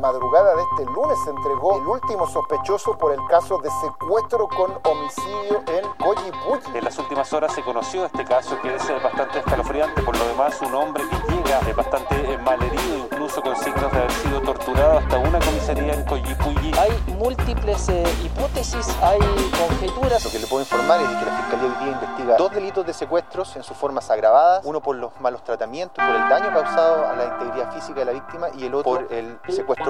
Madrugada de este lunes se entregó el último sospechoso por el caso de secuestro con homicidio en Coyipulli. En las últimas horas se conoció este caso que es eh, bastante escalofriante. Por lo demás, un hombre que llega eh, bastante eh, malherido, incluso con signos de haber sido torturado hasta una comisaría en Coyipulli. Hay múltiples hipótesis, hay conjeturas. Lo que le puedo informar es que la Fiscalía hoy día investiga dos delitos de secuestros en sus formas agravadas, uno por los malos tratamientos, por el daño causado a la integridad física de la víctima y el otro por el secuestro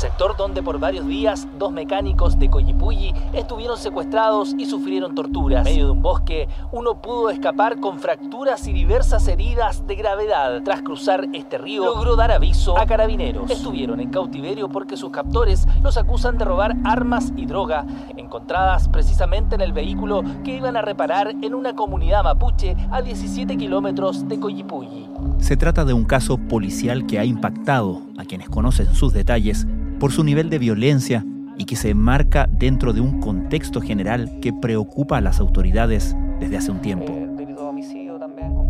Sector donde por varios días dos mecánicos de Coyipulli estuvieron secuestrados y sufrieron torturas. En medio de un bosque, uno pudo escapar con fracturas y diversas heridas de gravedad. Tras cruzar este río, logró dar aviso a carabineros. Estuvieron en cautiverio porque sus captores los acusan de robar armas y droga, encontradas precisamente en el vehículo que iban a reparar en una comunidad mapuche a 17 kilómetros de Coyipulli. Se trata de un caso policial que ha impactado a quienes conocen sus detalles por su nivel de violencia y que se enmarca dentro de un contexto general que preocupa a las autoridades desde hace un tiempo.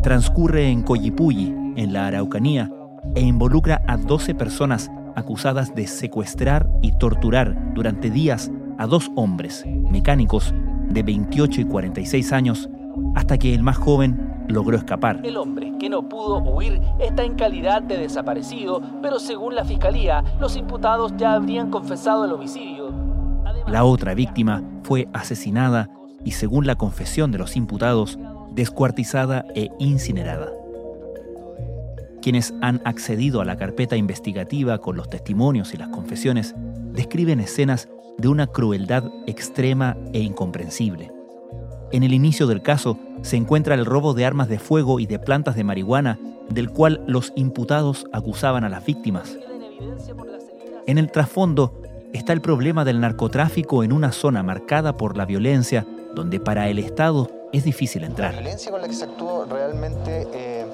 Transcurre en Coyipulli, en la Araucanía, e involucra a 12 personas acusadas de secuestrar y torturar durante días a dos hombres, mecánicos, de 28 y 46 años, hasta que el más joven logró escapar. El hombre que no pudo huir está en calidad de desaparecido, pero según la fiscalía, los imputados ya habrían confesado el homicidio. la otra víctima fue asesinada y según la confesión de los imputados, descuartizada e incinerada. Quienes han accedido a la carpeta investigativa con los testimonios y las confesiones describen escenas de una crueldad extrema e incomprensible. En el inicio del caso se encuentra el robo de armas de fuego y de plantas de marihuana, del cual los imputados acusaban a las víctimas. En el trasfondo está el problema del narcotráfico en una zona marcada por la violencia, donde para el Estado es difícil entrar. La violencia con la que se actuó realmente eh,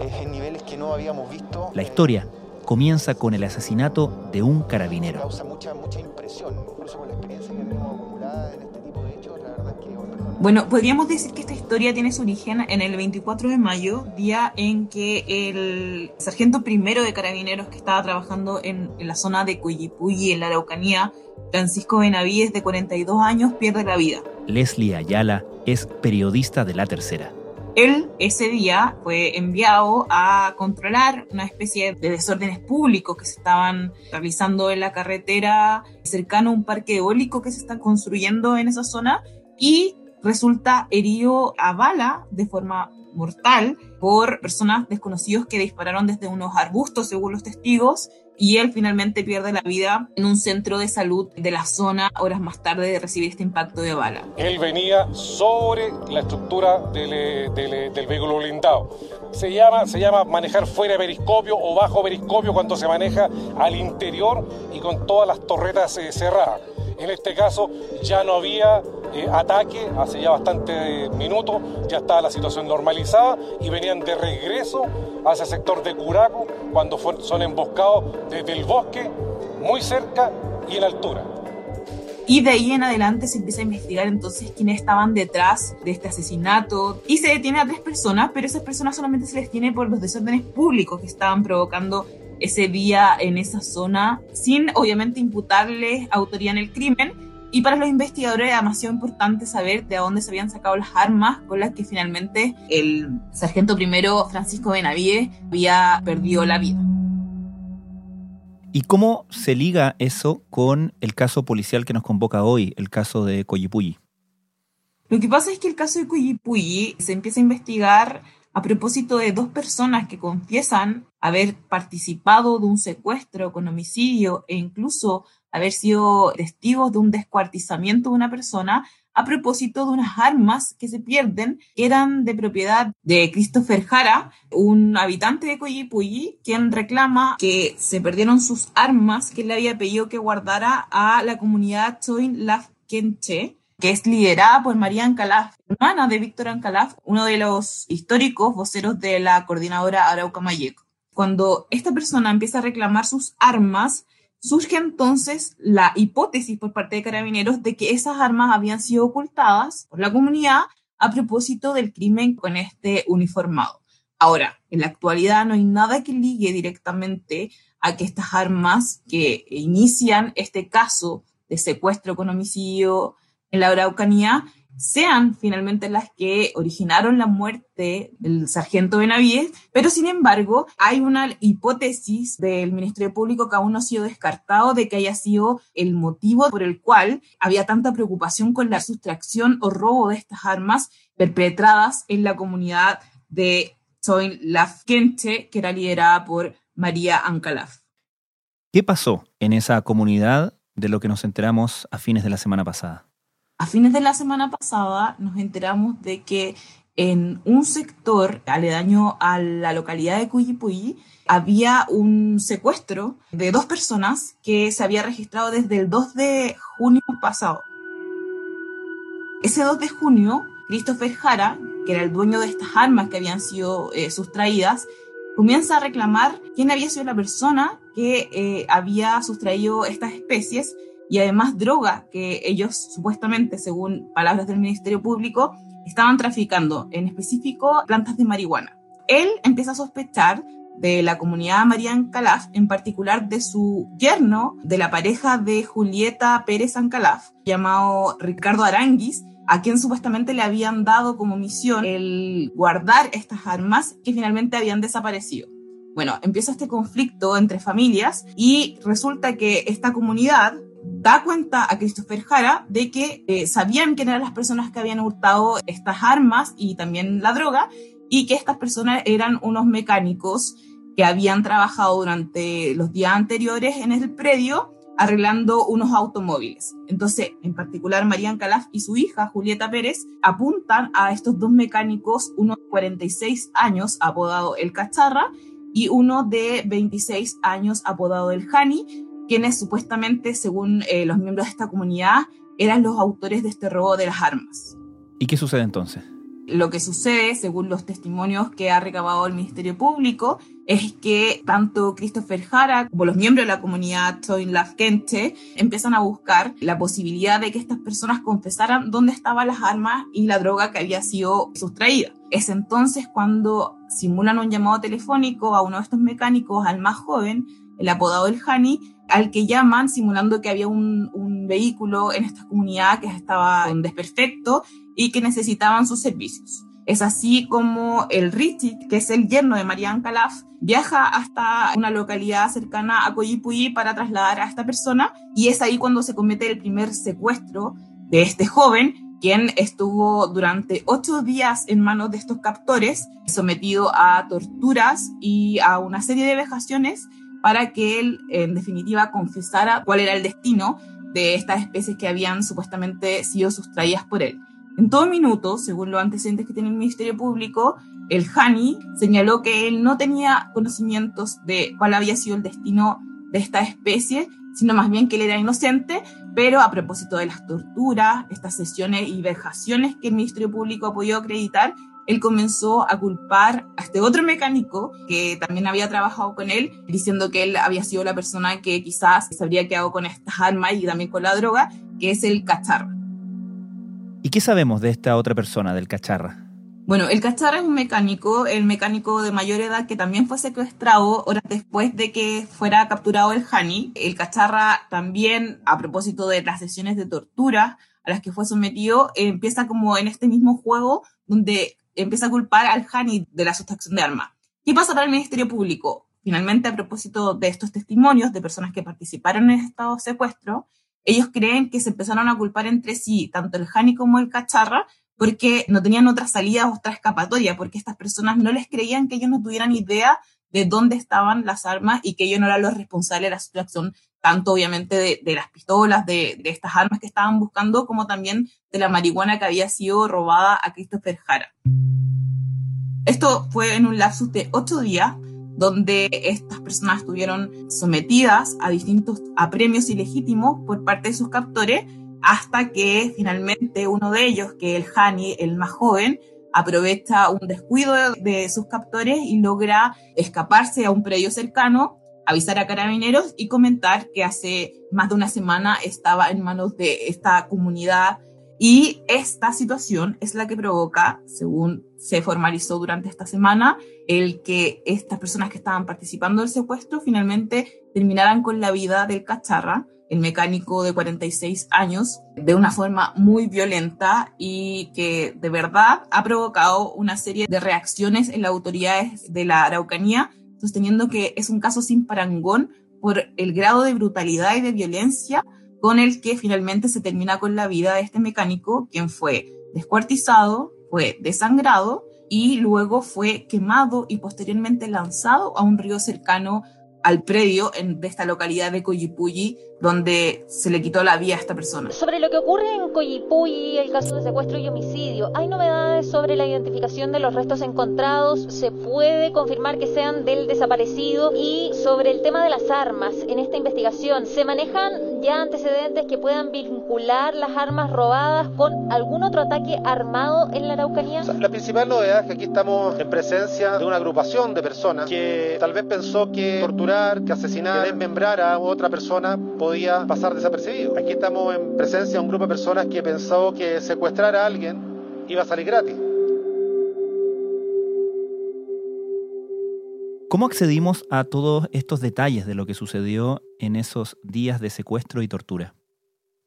es en niveles que no habíamos visto. La historia comienza con el asesinato de un carabinero. Causa mucha, mucha impresión, incluso con la experiencia que tenemos acumulada en este tipo de hechos, la verdad es que... Bueno, podríamos decir que esta historia tiene su origen en el 24 de mayo, día en que el sargento primero de carabineros que estaba trabajando en, en la zona de Cuyipulli, en la Araucanía, Francisco Benavides, de 42 años, pierde la vida. Leslie Ayala es periodista de La Tercera. Él ese día fue enviado a controlar una especie de desórdenes públicos que se estaban realizando en la carretera cercano a un parque eólico que se está construyendo en esa zona y resulta herido a bala de forma mortal por personas desconocidos que dispararon desde unos arbustos, según los testigos, y él finalmente pierde la vida en un centro de salud de la zona horas más tarde de recibir este impacto de bala. Él venía sobre la estructura del, del, del vehículo blindado. Se llama, se llama manejar fuera de periscopio o bajo periscopio cuando se maneja al interior y con todas las torretas eh, cerradas. En este caso ya no había eh, ataque, hace ya bastantes minutos, ya estaba la situación normalizada y venían de regreso hacia el sector de Curaco cuando fue- son emboscados desde el bosque, muy cerca y en altura. Y de ahí en adelante se empieza a investigar entonces quiénes estaban detrás de este asesinato. Y se detiene a tres personas, pero esas personas solamente se les tiene por los desórdenes públicos que estaban provocando ese día en esa zona, sin obviamente imputarles autoría en el crimen. Y para los investigadores era demasiado importante saber de dónde se habían sacado las armas con las que finalmente el sargento primero Francisco Benavides había perdido la vida. ¿Y cómo se liga eso con el caso policial que nos convoca hoy, el caso de Coyipulli? Lo que pasa es que el caso de Cuyipulli se empieza a investigar a propósito de dos personas que confiesan haber participado de un secuestro con homicidio e incluso haber sido testigos de un descuartizamiento de una persona a propósito de unas armas que se pierden, que eran de propiedad de Christopher Jara, un habitante de Coyipulli, quien reclama que se perdieron sus armas que él le había pedido que guardara a la comunidad Choin Laf Kenche, que es liderada por María Ancalaf, hermana de Víctor Ancalaf, uno de los históricos voceros de la coordinadora Arauca Mayeco. Cuando esta persona empieza a reclamar sus armas, surge entonces la hipótesis por parte de carabineros de que esas armas habían sido ocultadas por la comunidad a propósito del crimen con este uniformado. Ahora, en la actualidad no hay nada que ligue directamente a que estas armas que inician este caso de secuestro con homicidio en la Araucanía sean finalmente las que originaron la muerte del sargento Benavides, pero sin embargo hay una hipótesis del Ministerio Público que aún no ha sido descartado de que haya sido el motivo por el cual había tanta preocupación con la sustracción o robo de estas armas perpetradas en la comunidad de Soin Lafkenche, que era liderada por María Ancalaf. ¿Qué pasó en esa comunidad de lo que nos enteramos a fines de la semana pasada? A fines de la semana pasada nos enteramos de que en un sector aledaño a la localidad de Cuyipuyi había un secuestro de dos personas que se había registrado desde el 2 de junio pasado. Ese 2 de junio, Christopher Jara, que era el dueño de estas armas que habían sido eh, sustraídas, comienza a reclamar quién había sido la persona que eh, había sustraído estas especies y además droga que ellos supuestamente, según palabras del Ministerio Público, estaban traficando, en específico plantas de marihuana. Él empieza a sospechar de la comunidad Marian Calaf, en particular de su yerno, de la pareja de Julieta Pérez Ancalaf, llamado Ricardo Aranguis, a quien supuestamente le habían dado como misión el guardar estas armas que finalmente habían desaparecido. Bueno, empieza este conflicto entre familias y resulta que esta comunidad da cuenta a Christopher Jara de que eh, sabían quién eran las personas que habían hurtado estas armas y también la droga y que estas personas eran unos mecánicos que habían trabajado durante los días anteriores en el predio arreglando unos automóviles. Entonces, en particular, María Calaf y su hija, Julieta Pérez, apuntan a estos dos mecánicos, uno de 46 años, apodado El Cacharra, y uno de 26 años, apodado El Jani, quienes supuestamente, según eh, los miembros de esta comunidad, eran los autores de este robo de las armas. ¿Y qué sucede entonces? Lo que sucede, según los testimonios que ha recabado el Ministerio Público, es que tanto Christopher Jara como los miembros de la comunidad Toin Kente empiezan a buscar la posibilidad de que estas personas confesaran dónde estaban las armas y la droga que había sido sustraída. Es entonces cuando simulan un llamado telefónico a uno de estos mecánicos, al más joven, el apodado El Hani, al que llaman simulando que había un, vehículo en esta comunidad que estaba en desperfecto y que necesitaban sus servicios. Es así como el Richie, que es el yerno de Marianne Calaf, viaja hasta una localidad cercana a Coyipuyi para trasladar a esta persona y es ahí cuando se comete el primer secuestro de este joven, quien estuvo durante ocho días en manos de estos captores, sometido a torturas y a una serie de vejaciones para que él, en definitiva, confesara cuál era el destino de estas especies que habían supuestamente sido sustraídas por él. En todo minuto, según los antecedentes que tiene el Ministerio Público, el Hani señaló que él no tenía conocimientos de cuál había sido el destino de esta especie, sino más bien que él era inocente, pero a propósito de las torturas, estas sesiones y vejaciones que el Ministerio Público ha podido acreditar, él comenzó a culpar a este otro mecánico que también había trabajado con él, diciendo que él había sido la persona que quizás se habría quedado con estas armas y también con la droga, que es el cacharra. ¿Y qué sabemos de esta otra persona, del cacharra? Bueno, el cacharra es un mecánico, el mecánico de mayor edad que también fue secuestrado horas después de que fuera capturado el Hani. El cacharra también, a propósito de las sesiones de tortura a las que fue sometido, empieza como en este mismo juego donde empieza a culpar al Hani de la sustracción de armas. ¿Qué pasa para el Ministerio Público? Finalmente, a propósito de estos testimonios de personas que participaron en estado secuestro, ellos creen que se empezaron a culpar entre sí, tanto el Hani como el Cacharra, porque no tenían otra salida, otra escapatoria, porque estas personas no les creían que ellos no tuvieran idea de dónde estaban las armas y que ellos no eran los responsables de la sustracción, tanto obviamente de, las pistolas, de, de, estas armas que estaban buscando, como también de la marihuana que había sido robada a Christopher Jara. Esto fue en un lapsus de ocho días, donde estas personas estuvieron sometidas a distintos apremios ilegítimos por parte de sus captores hasta que finalmente uno de ellos, que es el Hani, el más joven, aprovecha un descuido de sus captores y logra escaparse a un predio cercano, avisar a carabineros y comentar que hace más de una semana estaba en manos de esta comunidad. Y esta situación es la que provoca, según se formalizó durante esta semana, el que estas personas que estaban participando del secuestro finalmente terminaran con la vida del cacharra, el mecánico de 46 años, de una forma muy violenta y que de verdad ha provocado una serie de reacciones en las autoridades de la Araucanía, sosteniendo que es un caso sin parangón por el grado de brutalidad y de violencia con el que finalmente se termina con la vida de este mecánico, quien fue descuartizado, fue desangrado y luego fue quemado y posteriormente lanzado a un río cercano al predio en, de esta localidad de Coyipulli, donde se le quitó la vida a esta persona. Sobre lo que ocurre en Coyipulli, el caso de secuestro y homicidio, ¿hay novedades sobre la identificación de los restos encontrados? ¿Se puede confirmar que sean del desaparecido? Y sobre el tema de las armas, en esta investigación, ¿se manejan ya antecedentes que puedan vincular las armas robadas con algún otro ataque armado en la Araucanía? La principal novedad es que aquí estamos en presencia de una agrupación de personas que tal vez pensó que torturar, que asesinar, que desmembrar a otra persona podía pasar desapercibido. Aquí estamos en presencia de un grupo de personas que pensó que secuestrar a alguien iba a salir gratis. ¿Cómo accedimos a todos estos detalles de lo que sucedió en esos días de secuestro y tortura?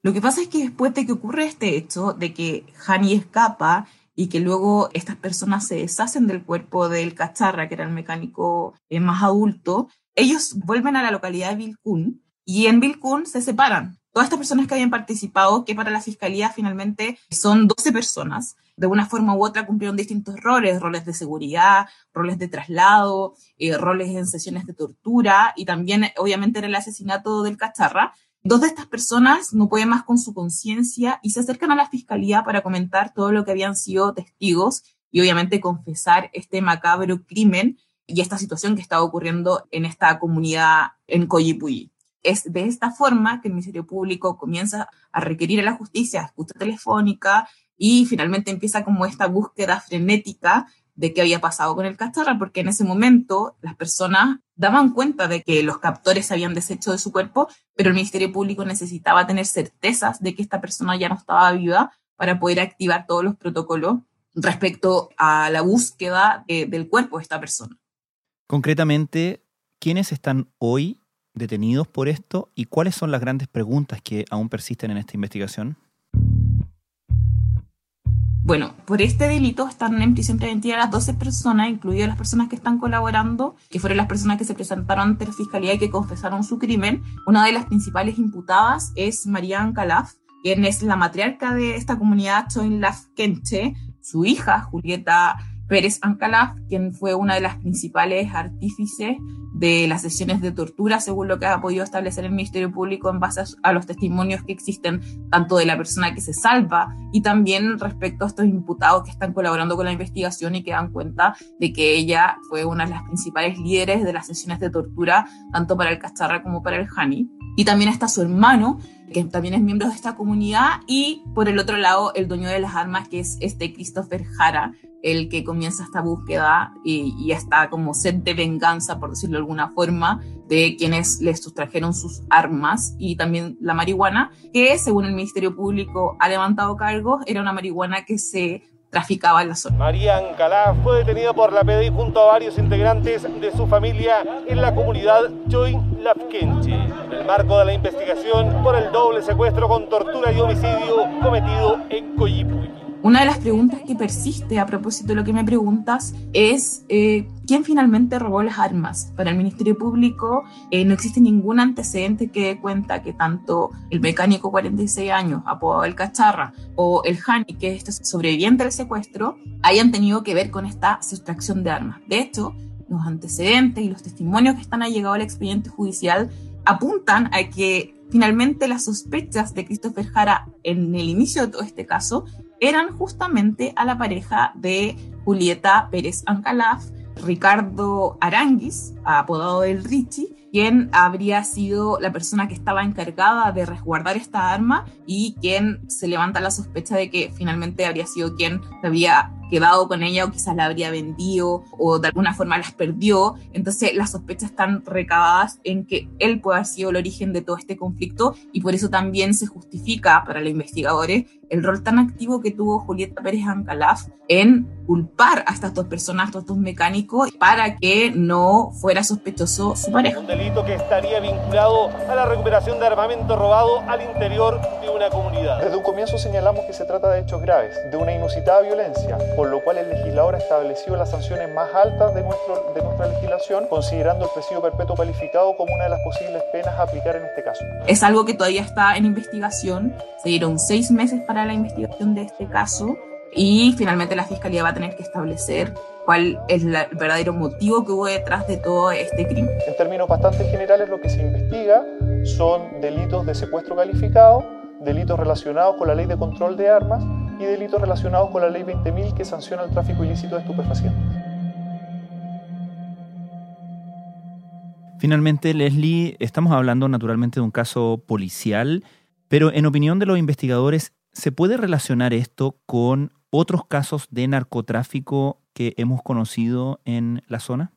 Lo que pasa es que después de que ocurre este hecho, de que Hani escapa y que luego estas personas se deshacen del cuerpo del cacharra, que era el mecánico eh, más adulto, ellos vuelven a la localidad de Vilcún y en Vilcún se separan. Todas estas personas que habían participado, que para la fiscalía finalmente son 12 personas, de una forma u otra cumplieron distintos roles, roles de seguridad, roles de traslado, eh, roles en sesiones de tortura y también obviamente en el asesinato del cacharra. Dos de estas personas no pueden más con su conciencia y se acercan a la fiscalía para comentar todo lo que habían sido testigos y obviamente confesar este macabro crimen y esta situación que estaba ocurriendo en esta comunidad en Coyipulli. Es de esta forma que el Ministerio Público comienza a requerir a la justicia escucha telefónica y finalmente empieza como esta búsqueda frenética de qué había pasado con el cacharra, porque en ese momento las personas daban cuenta de que los captores se habían deshecho de su cuerpo, pero el Ministerio Público necesitaba tener certezas de que esta persona ya no estaba viva para poder activar todos los protocolos respecto a la búsqueda de, del cuerpo de esta persona. Concretamente, ¿quiénes están hoy detenidos por esto y cuáles son las grandes preguntas que aún persisten en esta investigación? Bueno, por este delito están en prisión preventiva las 12 personas, incluidas las personas que están colaborando, que fueron las personas que se presentaron ante la fiscalía y que confesaron su crimen. Una de las principales imputadas es Marianne Calaf, quien es la matriarca de esta comunidad Choin Kenche, su hija Julieta Pérez Ancalaf, quien fue una de las principales artífices de las sesiones de tortura, según lo que ha podido establecer el Ministerio Público en base a los testimonios que existen, tanto de la persona que se salva y también respecto a estos imputados que están colaborando con la investigación y que dan cuenta de que ella fue una de las principales líderes de las sesiones de tortura, tanto para el Cacharra como para el Hani. Y también está su hermano, que también es miembro de esta comunidad, y por el otro lado, el dueño de las armas, que es este Christopher Jara, el que comienza esta búsqueda y, y esta como sed de venganza, por decirlo de alguna forma, de quienes les sustrajeron sus armas y también la marihuana, que según el Ministerio Público ha levantado cargos, era una marihuana que se traficaba en la zona. María Ancalá fue detenida por la PDI junto a varios integrantes de su familia en la comunidad Join Lafkenche, en el marco de la investigación por el doble secuestro con tortura y homicidio cometido en Coyipulli. Una de las preguntas que persiste a propósito de lo que me preguntas es eh, quién finalmente robó las armas. Para el Ministerio Público eh, no existe ningún antecedente que dé cuenta que tanto el mecánico 46 años, apodado el Cacharra, o el Hani, que es este sobreviviente del secuestro, hayan tenido que ver con esta sustracción de armas. De hecho, los antecedentes y los testimonios que están allegados al expediente judicial apuntan a que finalmente las sospechas de Christopher Jara en el inicio de todo este caso eran justamente a la pareja de Julieta Pérez Ancalaf, Ricardo Aranguis, apodado del Richie, quién habría sido la persona que estaba encargada de resguardar esta arma y quién se levanta la sospecha de que finalmente habría sido quien había quedado con ella o quizás la habría vendido o de alguna forma las perdió. Entonces las sospechas están recabadas en que él puede haber sido el origen de todo este conflicto y por eso también se justifica para los investigadores el rol tan activo que tuvo Julieta Pérez Ancalaf en culpar a estas dos personas, a estos dos mecánicos, para que no fuera sospechoso su pareja. Un delito que estaría vinculado a la recuperación de armamento robado al interior de una comunidad. Desde un comienzo señalamos que se trata de hechos graves, de una inusitada violencia, por lo cual el legislador ha establecido las sanciones más altas de, nuestro, de nuestra legislación, considerando el presidio perpetuo calificado como una de las posibles penas a aplicar en este caso. Es algo que todavía está en investigación. Se dieron seis meses para la investigación de este caso y finalmente la Fiscalía va a tener que establecer cuál es el verdadero motivo que hubo detrás de todo este crimen. En términos bastante generales, lo que se investiga son delitos de secuestro calificado, delitos relacionados con la ley de control de armas y delitos relacionados con la ley 20.000 que sanciona el tráfico ilícito de estupefacientes. Finalmente, Leslie, estamos hablando naturalmente de un caso policial, pero en opinión de los investigadores, ¿se puede relacionar esto con otros casos de narcotráfico que hemos conocido en la zona?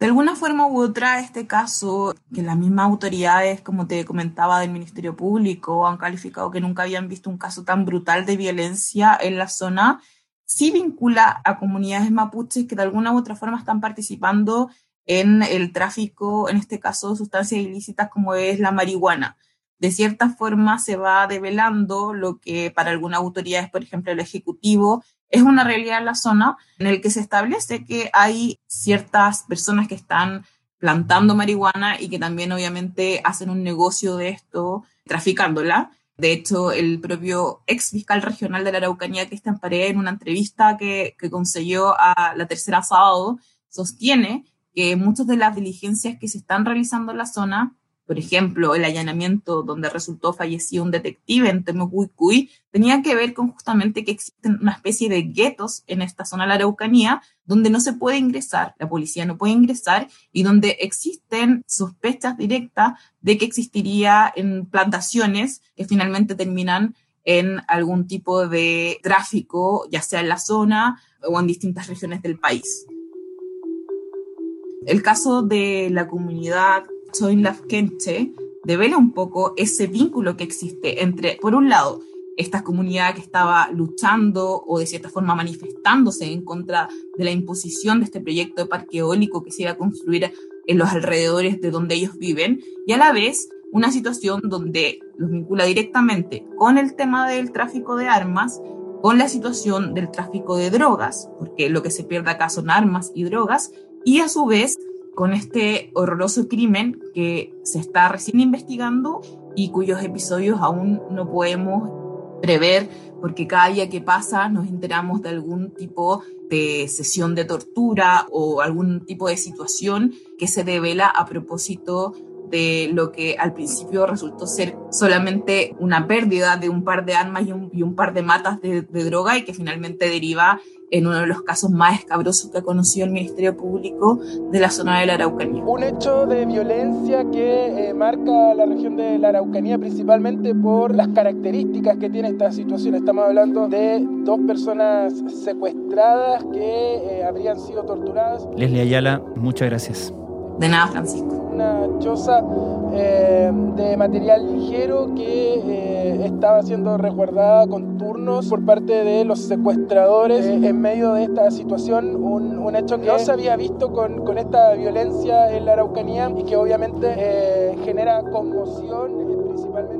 De alguna forma u otra, este caso, que las mismas autoridades, como te comentaba, del Ministerio Público, han calificado que nunca habían visto un caso tan brutal de violencia en la zona, sí vincula a comunidades mapuches que de alguna u otra forma están participando en el tráfico, en este caso, de sustancias ilícitas como es la marihuana. De cierta forma se va develando lo que para algunas autoridades, por ejemplo, el Ejecutivo, es una realidad en la zona en el que se establece que hay ciertas personas que están plantando marihuana y que también obviamente hacen un negocio de esto traficándola. De hecho, el propio ex fiscal regional de la Araucanía, Cristian Paredes, en una entrevista que, que concedió a la tercera sábado, sostiene que muchas de las diligencias que se están realizando en la zona por ejemplo, el allanamiento donde resultó fallecido un detective en Temucuicuy, tenía que ver con justamente que existen una especie de guetos en esta zona de la Araucanía donde no se puede ingresar, la policía no puede ingresar y donde existen sospechas directas de que existiría en plantaciones que finalmente terminan en algún tipo de tráfico, ya sea en la zona o en distintas regiones del país. El caso de la comunidad Kenche devela un poco ese vínculo que existe entre, por un lado, esta comunidad que estaba luchando o de cierta forma manifestándose en contra de la imposición de este proyecto de parque eólico que se iba a construir en los alrededores de donde ellos viven, y a la vez una situación donde los vincula directamente con el tema del tráfico de armas, con la situación del tráfico de drogas, porque lo que se pierde acá son armas y drogas, y a su vez con este horroroso crimen que se está recién investigando y cuyos episodios aún no podemos prever porque cada día que pasa nos enteramos de algún tipo de sesión de tortura o algún tipo de situación que se devela a propósito de lo que al principio resultó ser solamente una pérdida de un par de armas y un, par de matas de, de, droga y que finalmente deriva en uno de los casos más escabrosos que ha conocido el Ministerio Público de la zona de la Araucanía. Un hecho de violencia que eh, marca la región de la Araucanía principalmente por las características que tiene esta situación. Estamos hablando de dos personas secuestradas que eh, habrían sido torturadas. Leslie Ayala, muchas gracias. De nada, Francisco. Una choza eh, de material ligero que eh, estaba siendo resguardada con turnos por parte de los secuestradores eh, en medio de esta situación, un, un, hecho que no se había visto con, con esta violencia en la Araucanía y que obviamente genera conmoción principalmente